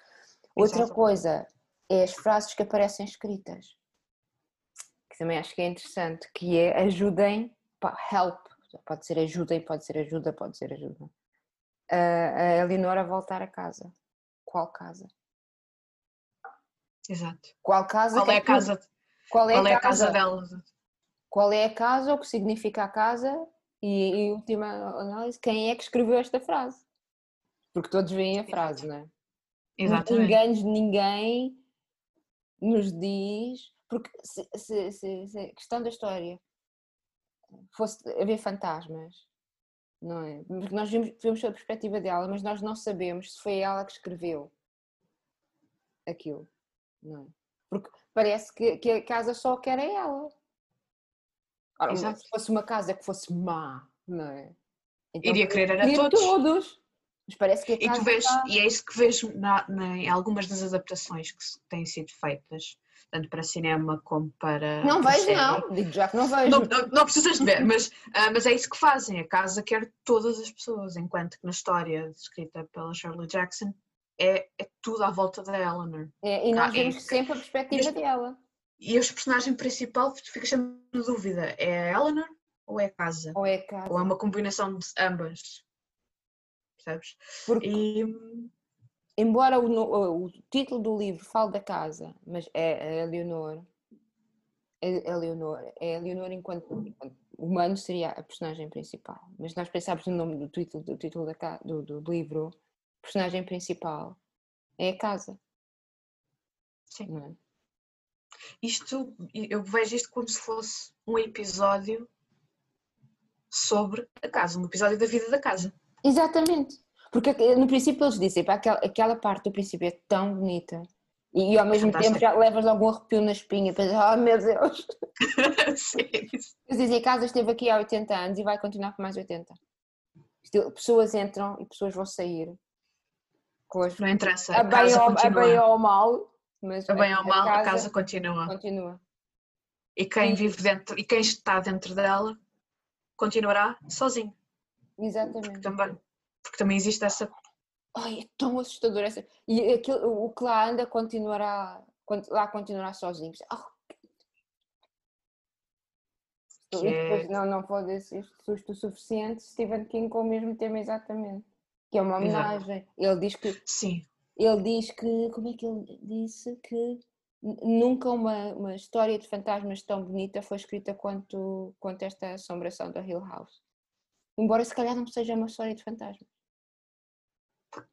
Outra coisa é as frases que aparecem escritas, que também acho que é interessante, que é ajudem, help, pode ser ajudem, pode ser ajuda, pode ser ajuda. A, a Eleonor a voltar a casa. Qual casa? Exato. Qual casa? Qual que é a tu- casa, Qual é, qual é a a casa casa? dela? Qual é a casa? O que significa a casa? E, e última análise, quem é que escreveu esta frase? Porque todos veem a frase, não é? Exatamente. Ninguém de ninguém nos diz. Porque se, se- se- se a questão da história fosse haver fantasmas, não é? Porque nós vimos, vemos a perspectiva dela, mas nós não sabemos se foi ela que escreveu aquilo, não é? Porque parece que, que a casa só quer é ela. Ora, se fosse uma casa que fosse má, não é? Então, Iria querer era todos. todos. Mas parece que E tu vês, está- e é isso que vejo na, na- em algumas das adaptações que têm sido feitas. tanto para cinema como para. Não vejo, série. não. Digo já que não vejo. Não, não, não precisas de ver, mas, ah, mas é isso que fazem. A casa quer todas as pessoas, enquanto que na história escrita pela Shirley Jackson é, é tudo à volta da Eleanor. É, e nós Ah, é vemos que- sempre a perspectiva Este- dela. E este personagem principal, tu ficas sempre na dúvida: é a Eleanor ou é a casa? Ou é a casa. Ou é uma combinação de ambas? Percebes? Porque, E embora o, o título do livro fale da casa, mas é a Leonor. É a Leonor, é a Leonor enquanto, enquanto humano seria a personagem principal. Mas nós pensamos no nome do título, do, título da, do, do livro, a personagem principal é a casa. sim, é? isto, eu vejo isto como se fosse um episódio sobre a casa, um episódio da vida da casa. Exatamente. Porque eh, no princípio eles dizem, pá, aquela, aquela parte do princípio é tão bonita. E, e ao mesmo tempo Fantástica. já levas algum arrepio na espinha, pensas, oh meu Deus. Eles dizem, a casa esteve aqui há 80 anos e vai continuar por mais 80. Isto- Pessoas entram e pessoas vão sair. As, Não interessa, a, a bem casa ou, a bem ou mal, mas A bem ou mal, a casa continua. continua. E quem Sim. vive dentro, e quem está dentro dela continuará sozinho. Exatamente. Também. Porque também existe essa. Ai, é tão assustador essa. E aquilo, o que lá anda continuará, con- lá continuará sozinho. Ah, Que E depois é- não, não pode existir susto o suficiente Stephen King com o mesmo tema exatamente. Que é uma Exato. homenagem. Ele diz que Sim, ele diz que, como é que ele disse? Que nunca uma, uma história de fantasmas tão bonita foi escrita quanto, quanto esta assombração da Hill House. Embora se calhar não seja uma história de fantasmas.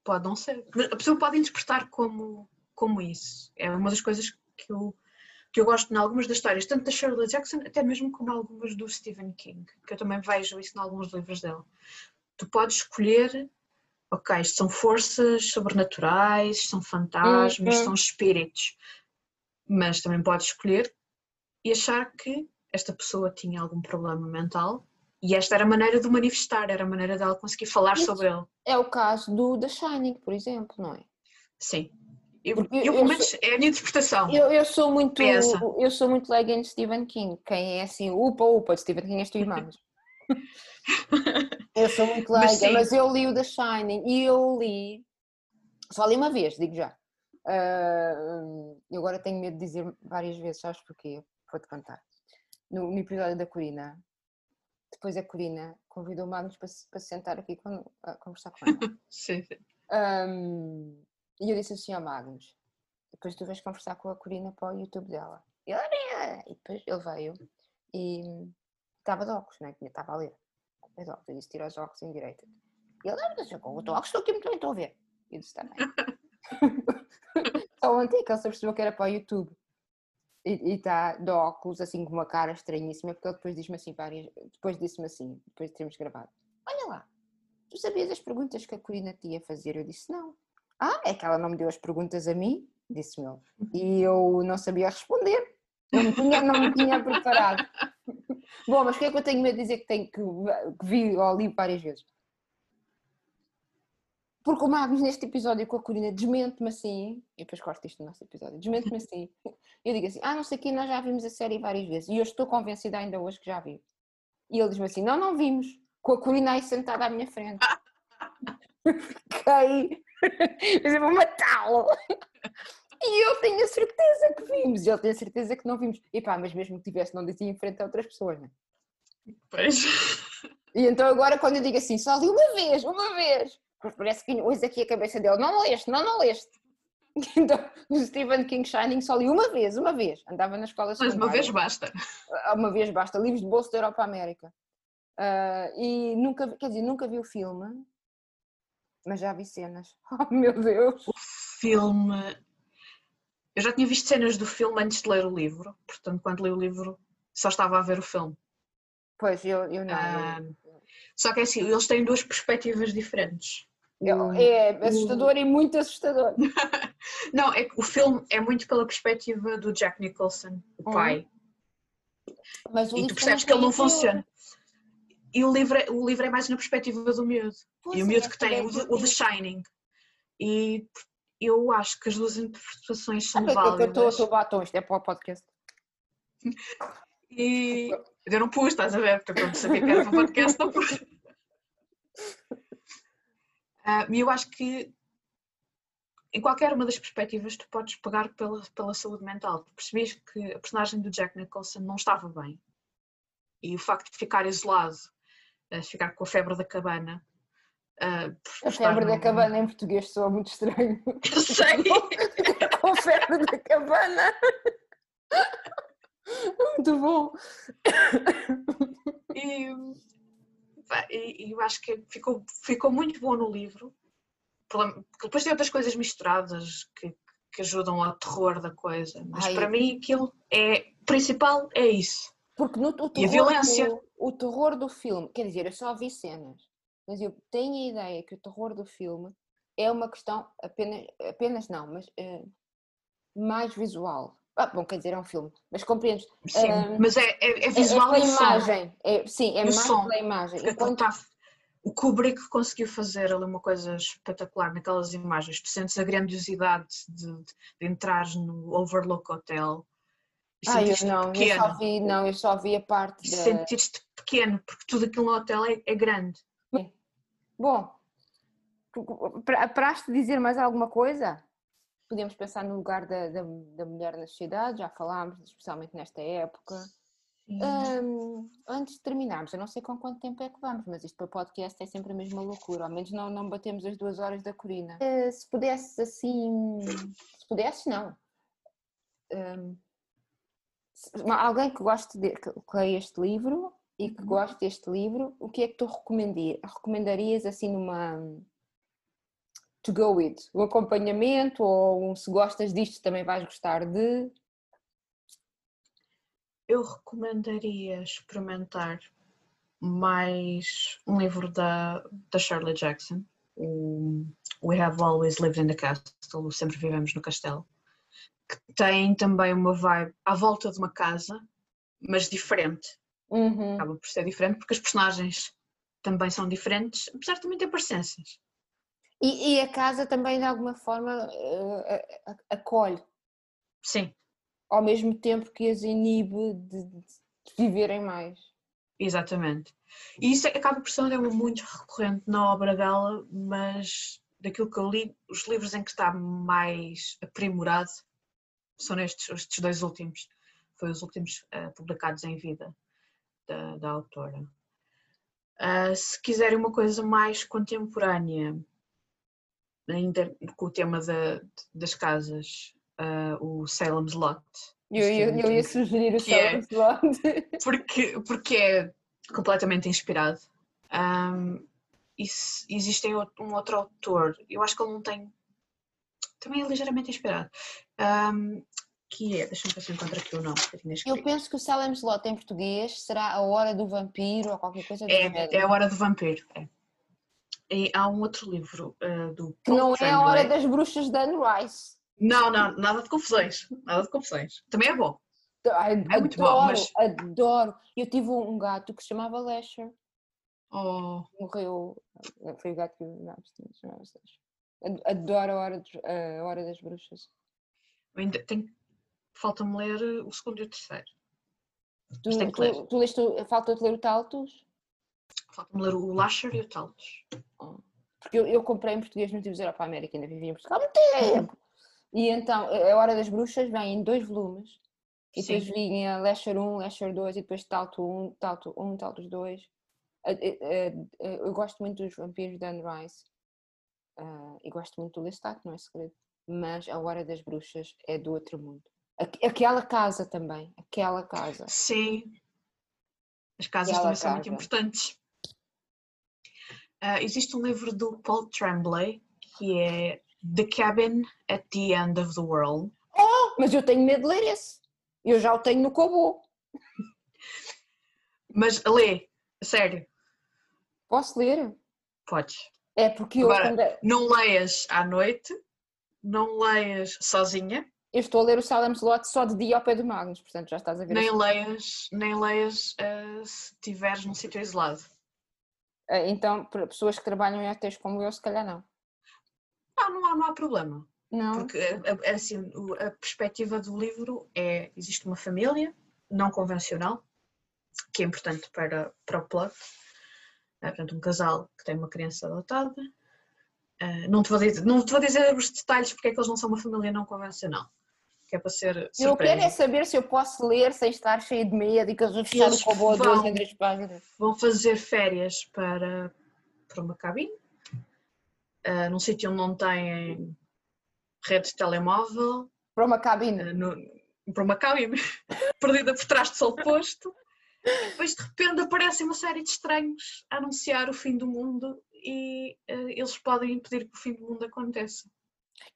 pode não ser. Mas a pessoa pode interpretar como, como isso. É uma das coisas que eu, que eu gosto em algumas das histórias, tanto da Shirley Jackson, até mesmo como algumas do Stephen King, que eu também vejo isso em alguns livros dele. Tu podes escolher, ok, isto são forças sobrenaturais, são fantasmas, Uhum. são espíritos, mas também podes escolher e achar que esta pessoa tinha algum problema mental e esta era a maneira de o manifestar, era a maneira dela conseguir falar Isso. sobre ele. É o caso do The Shining, por exemplo, não é? Sim. Eu, eu, eu pelo sou- menos, é a minha interpretação. Eu, eu sou muito Pensa. eu sou muito leiga em Stephen King. Quem é assim, upa, upa, de Stephen King és tu irmã. mas- Eu sou muito Mas leiga, sim. mas, eu li o The Shining e eu li, só li uma vez, digo já. Ah, eu agora tenho medo de dizer várias vezes, sabes porquê? Vou-te contar. No, no episódio da Corina, depois a Corina convidou o Magnus para, se- para se sentar aqui con- a conversar com ela. Sim, sim. Ahm, e eu disse assim ao Magnus: depois tu vais conversar com a Corina para o YouTube dela. E ele, "Ah", e depois ele veio e estava de óculos, né? Estava a ler. É eu disse: tira os óculos em direita. E ele, ah, mas eu com o óculos estou aqui, também estou a ver. E eu disse: também. Só ontem que ele se percebeu que era para o YouTube. E está de óculos, assim com uma cara estranhíssima, porque ele depois disse-me assim várias. Depois disse-me assim, depois de termos gravado: Olha lá, tu sabias as perguntas que a Corina te ia fazer? Eu disse: Não. Ah, é que ela não me deu as perguntas a mim, disse-me ele. E eu não sabia responder. Não me tinha, não me tinha preparado. Bom, mas o que é que eu tenho medo de dizer que, tenho, que, que vi ou li várias vezes? Porque o Magnus, neste episódio com a Corina, desmente-me assim, e depois corto isto no nosso episódio, desmente-me assim. Eu digo assim: Ah, não sei o quê, nós já vimos a série várias vezes. E eu estou convencida ainda hoje que já vi. E ele diz-me assim: Não, não vimos. Com a Corina aí sentada à minha frente. Fiquei. Mas eu vou matá-lo. E eu tenho a certeza que vimos. E ele tem a certeza que não vimos. E pá, mas mesmo que tivesse, não dizia em frente a outras pessoas, né? Pois. E então agora quando eu digo assim, só li uma vez, uma vez. Parece que hoje aqui a cabeça dele, não leste, não, não leste. Então, o Stephen King Shining só li uma vez, uma vez. Andava na escola Mas uma vez basta. Ah, Uma vez basta, livros de bolso da Europa América. Ah, e nunca, quer dizer, nunca vi o filme, mas já vi cenas. Oh meu Deus! Filme. Eu já tinha visto cenas do filme antes de ler o livro, portanto, quando li o livro, só estava a ver o filme. Pois, eu, eu não. Ah, Só que é assim, eles têm duas perspectivas diferentes. eu- O- é assustador e muito assustador. Não, é que o filme é muito pela perspectiva do Jack Nicholson, o Uhum. pai. Mas o E tu percebes também que ele não funciona. E o livro, é, o livro é mais na perspectiva do miúdo. Pois e o é, miúdo que tem é o, o The Shining. E, eu acho que as duas interpretações são Ah, eu válidas. estou batom, isto é para o podcast. E eu não pus, estás a ver? Porque eu não sabia que era para o podcast, não pus. Ah, E eu acho que em qualquer uma das perspectivas tu podes pegar pela, pela saúde mental. Tu percebes que a personagem do Jack Nicholson não estava bem. E o facto de ficar isolado, ah, ficar com a febre da cabana. por A febre da cabana em português soa muito estranho. Eu sei! Com febre da cabana. Muito bom. E, e- eu acho que ficou, ficou muito bom no livro. Depois tem outras coisas misturadas que, que ajudam ao terror da coisa. Mas Ai. para mim aquilo é. O principal é isso. Porque no, o, E a terror violência. Do, o terror do filme, quer dizer, eu só vi cenas, mas eu tenho a ideia que o terror do filme é uma questão apenas, apenas não, mas eh, mais visual. Ah, bom, quer dizer, é um filme, mas compreendes? Sim, Ah, mas é, é, é É- visual é som. imagem. É, sim, é mais som. pela imagem. Enquanto, tá- o Kubrick conseguiu fazer ali uma coisa espetacular naquelas imagens. Tu sentes a grandiosidade de, de, de entrares no Overlook Hotel e ah, eu não, eu só vi, não, eu só vi a parte E da... pequeno, porque tudo aquilo no hotel é, é grande. Bom, para- paraste de dizer mais alguma coisa? Podemos pensar no lugar da, da, da mulher na sociedade, já falámos, especialmente nesta época. Hum, antes de terminarmos, eu não sei com quanto tempo é que vamos, mas isto para podcast é sempre a mesma loucura, ao menos não, não batemos as duas horas da Corina. Eh, se pudesses assim, se pudesses não. Hum, se- alguém que goste de que que leia este livro e que Uhum. goste deste livro, o que é que tu recomendarias assim numa to go with? O acompanhamento ou um, se gostas disto também vais gostar de Eu recomendaria experimentar mais um livro da, da Shirley Jackson, o We Have Always Lived in the Castle, Sempre Vivemos no Castelo, que tem também uma vibe à volta de uma casa, mas diferente. Uhum. Acaba por ser diferente porque as personagens também são diferentes, apesar de também ter parecenças. E, e a casa também de alguma forma eh, a- acolhe, Sim, ao mesmo tempo que as inibe de, de viverem mais. exatamente. E isso acaba por ser um tema muito recorrente na obra dela, mas daquilo que eu li, os livros em que está mais aprimorado são nestes estes dois últimos. Foi os últimos eh, publicados em vida da, da autora. Ah, se quiserem uma coisa mais contemporânea, ainda com o tema da- das casas, ah, o Salem's Lot. Eu, eu, eu ia sugerir o que é- Lot. porque, porque é completamente inspirado. E se- existe um outro autor, eu acho que ele não tem. Também é ligeiramente inspirado. ahm, que é, deixa-me ver se eu encontro aqui o nome que eu tinha Eu penso que o Salem's Lot em português será A Hora do Vampiro ou qualquer coisa do É, género. é a Hora do Vampiro. é. Há um outro livro ah, do Que Paul não é a Hora das Bruxas de Anne Rice. Não, não, nada de confusões. Nada de confusões. Também é bom. Ai, É muito bom, adoro, mas- adoro. Eu tive um gato que se chamava Lasher. Oh, Morreu. Foi o gato que não, chamava-se Lasher. Ad- Adoro a hora, dos- a hora das bruxas. ainda tenho. Falta-me ler o segundo e o terceiro. Tu, tu, tu leste, falta-te ler o Taltus? Falta-me ler o Lasher e o Talos. Porque eu, eu comprei em português no Tivos para a América, ainda vivi em Portugal há muito tempo. E então, a a Hora das Bruxas vem em dois volumes. E Sim. depois vinha Lasher 1, Lasher 2 e depois Talto 1, Talto 1, Talto 2. A- a- a- Eu gosto muito dos vampiros de Anne Rice. Ah, e gosto muito do Lestat, não é segredo. Mas a Hora das Bruxas é do outro mundo. Aqu- Aquela casa também, aquela casa. Sim. As casas também são muito casa. importantes. Ah, existe um livro do Paul Tremblay que é The Cabin at the End of the World. Oh, mas eu tenho medo de ler esse. Eu já o tenho no Kobo. Mas lê, sério, Posso ler? podes. É porque eu, Agora- quando é- Não leias à noite, não leias sozinha, eu estou a ler o Salem's Lot só de dia ao pé do Magnus, portanto já estás a ver. nem assim. leias, nem leias ah, se estiveres num sítio isolado. Ah, Então, para pessoas que trabalham em hotéis como eu, se calhar não. Ah, não há, não há problema. Não. Porque a, a- assim, a perspectiva do livro é: existe uma família não convencional, que é importante para, para o plot. É, portanto, um casal que tem uma criança adotada. Ah, não, te vou dizer, não te vou dizer os detalhes porque é que eles não são uma família não convencional. Que é para ser Eu quero é saber se eu posso ler sem estar cheio de medo e que eles vão fechar o robô a duas em três páginas. Vão fazer férias para, para uma cabine, ah, num sítio onde não têm rede de telemóvel, Para uma cabine. eh, no- para uma cabine perdida por trás de sol posto. Depois de repente aparecem uma série de estranhos a anunciar o fim do mundo e eh, eles podem impedir que o fim do mundo aconteça.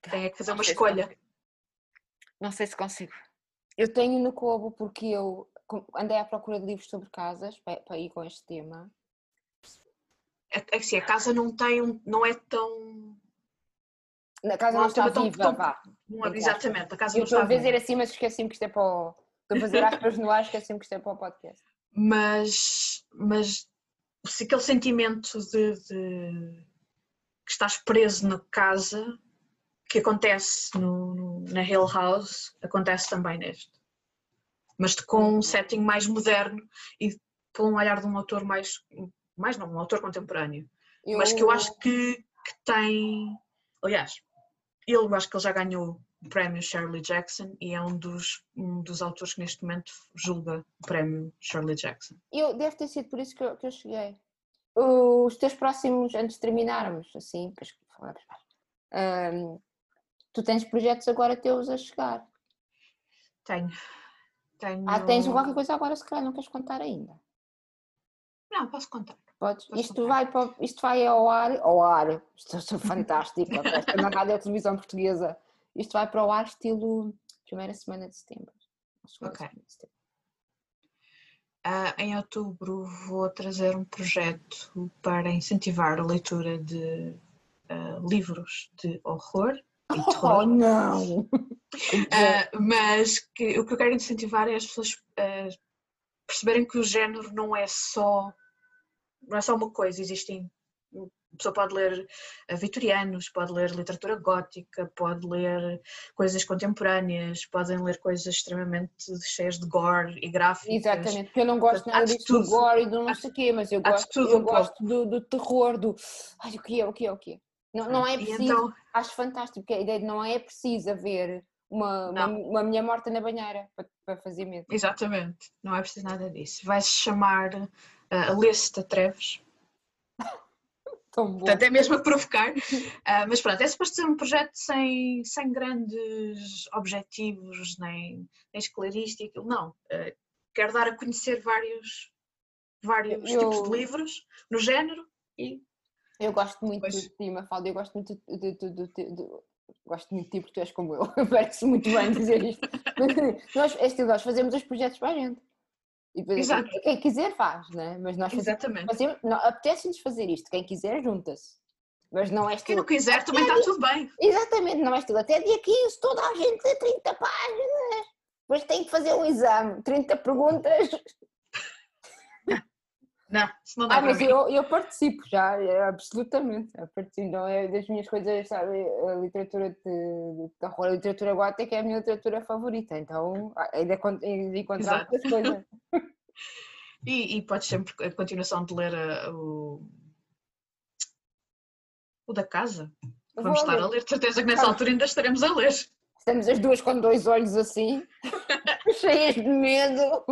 Têm é que fazer Não uma se escolha. consigo. Não sei se consigo. Eu tenho no Kobo porque eu andei à procura de livros sobre casas para, para ir com este tema. É, é que assim, a casa não tem um, não é tão. Na casa Não não, é um está tão- viva, tão- vá. Não é, exatamente, a casa Eu não estou está a dizer viva. assim, mas esqueci-me que isto é para o... Estou a fazer aspas no ar, esqueci-me que isto é para o podcast. Mas, mas se aquele sentimento de, de que estás preso na casa que acontece no, no- na Hill House, acontece também neste. Mas com um setting mais moderno e com um olhar de um autor mais, mais não, um autor contemporâneo. Mas que eu acho que, que tem. Aliás, ele, eu acho que ele já ganhou o prémio Shirley Jackson e é um dos, um dos autores que neste momento julga o prémio Shirley Jackson. Eu, deve ter sido por isso que eu, que eu cheguei. Os teus próximos, antes de terminarmos, assim, hum, tu tens projetos agora teus a chegar. Tenho. Tenho... Ah, tens qualquer coisa agora, se calhar não queres contar ainda. Não, posso contar. Podes? Posso Isto contar. vai, para, isto vai ao ar, ao ar, isto é fantástico, esta na rádio televisão portuguesa. Isto vai para o ar estilo primeira semana de setembro. Ok. de setembro. Ah, em outubro vou trazer um projeto para incentivar a leitura de ah, livros de horror e Oh não! Ah, mas que, o que eu quero incentivar é as pessoas perceberem que o género não é só não é só uma coisa, existem a pessoa pode ler ah, vitorianos, pode ler literatura gótica, pode ler coisas contemporâneas, podem ler coisas extremamente cheias de gore e gráficas. Exatamente, porque eu não gosto nada disso do tudo. gore e do não sei o quê, mas eu gosto, tudo eu gosto do, do terror, do ai o que é, o que é, o que é. Não, não é preciso, então, acho fantástico, porque a ideia de não é preciso haver uma, uma, uma mulher morta na banheira para, para fazer medo. exatamente, não é preciso nada disso. Vai-se chamar ah, Alessa Treves. Tão bom. Portanto, é mesmo a provocar. Ah, mas pronto, é suposto ser um projeto sem, sem grandes objetivos, nem, nem. Não. Ah, quero dar a conhecer vários, vários Eu- tipos de livros no género e Eu gosto muito Pois. de ti, Mafalda, eu gosto muito de, de, de, de- de- de- gosto muito de ti porque tu és como eu, parece muito bem dizer isto. nós, é estilo, nós fazemos os projetos para a gente. E depois, Exato. Quem quiser faz, né? mas nós exatamente. fazemos apetece-nos fazer isto, quem quiser junta-se. Mas não é Quem estilo, não quiser também está tudo bem. exatamente, não é estilo, até dia 15 toda a gente lê 30 páginas, depois tem que fazer um exame, 30 perguntas. Não, isso não dá Ah, mas eu, eu participo já, é, absolutamente. Eu participo, então é das minhas coisas, sabe? A literatura de, de terror, a literatura gótica é a minha literatura favorita, então ah, ainda, ainda encontrar Exato. outras coisas. E, e podes sempre, a continuação de ler ah, o, o da casa. Vamos estar ler. a ler, de certeza que nessa Vamos. altura ainda estaremos a ler. Estamos as duas com dois olhos assim, cheias de medo.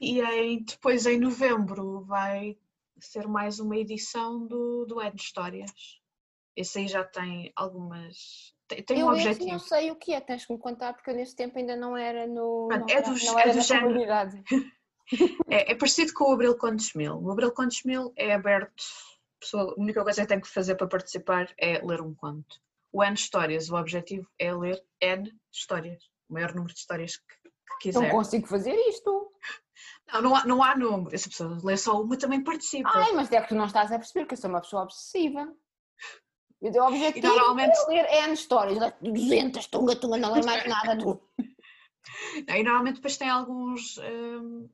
E em- depois em novembro vai ser mais uma edição do, do Ed Histórias. Esse aí já tem algumas. Tem, tem um eu esse objetivo. não sei o que é, tens que me contar, porque eu nesse tempo ainda não era no. Pronto, não é dos- não é era do na género. comunidade. É, é parecido com o Abril Contos Mil. O Abril Contos Mil é aberto. a pessoa- a única coisa que tem que fazer para participar é ler um conto. O N Histórias, o objetivo é ler N histórias. O maior número de histórias que, que Não quiser. consigo fazer isto. Não, não, há, não há número. Essa pessoa lê só uma também participa. Ai, mas é que tu não estás a perceber que eu sou uma pessoa obsessiva. O teu objetivo normalmente- é ler N histórias, ler 200, tunga, tunga, não é mais nada. Não, E normalmente depois tem alguns hum,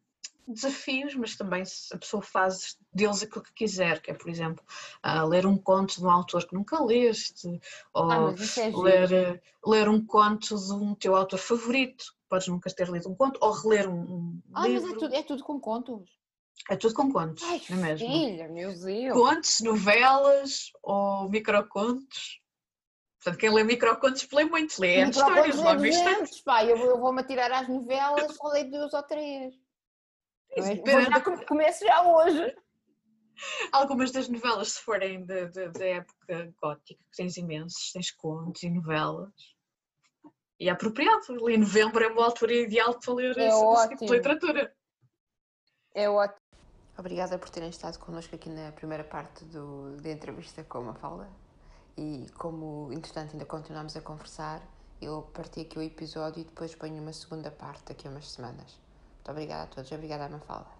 desafios, mas também a pessoa faz deles aquilo que quiser, que é, por exemplo, uh, ler um conto de um autor que nunca leste, ou Ah, mas isso é ler, eh, ler um conto de um teu autor favorito, podes nunca ter lido um conto, ou reler um, um Ah, mas livro. é tudo, é tudo com contos. É tudo com contos, Ai, não é mesmo? filha, meu Deus. Contos, novelas ou microcontos. Portanto, quem lê microcontos lê muito, lê N histórias logo no instante. 200, pá, eu, eu vou-me atirar às novelas, só leio duas ou três. Não é? Vou já, começo já hoje. Algumas das novelas, se forem da época gótica, que tens imensos, tens contos e novelas. E é apropriado, em novembro é uma altura ideal para ler É esse, tipo de literatura. É ótimo. Obrigada por terem estado connosco aqui na primeira parte do, da entrevista com a Mafalda. E como, entretanto, ainda continuamos a conversar, eu parti aqui o episódio e depois ponho uma segunda parte daqui a umas semanas. Muito obrigada a todos. Obrigada, Mafalda.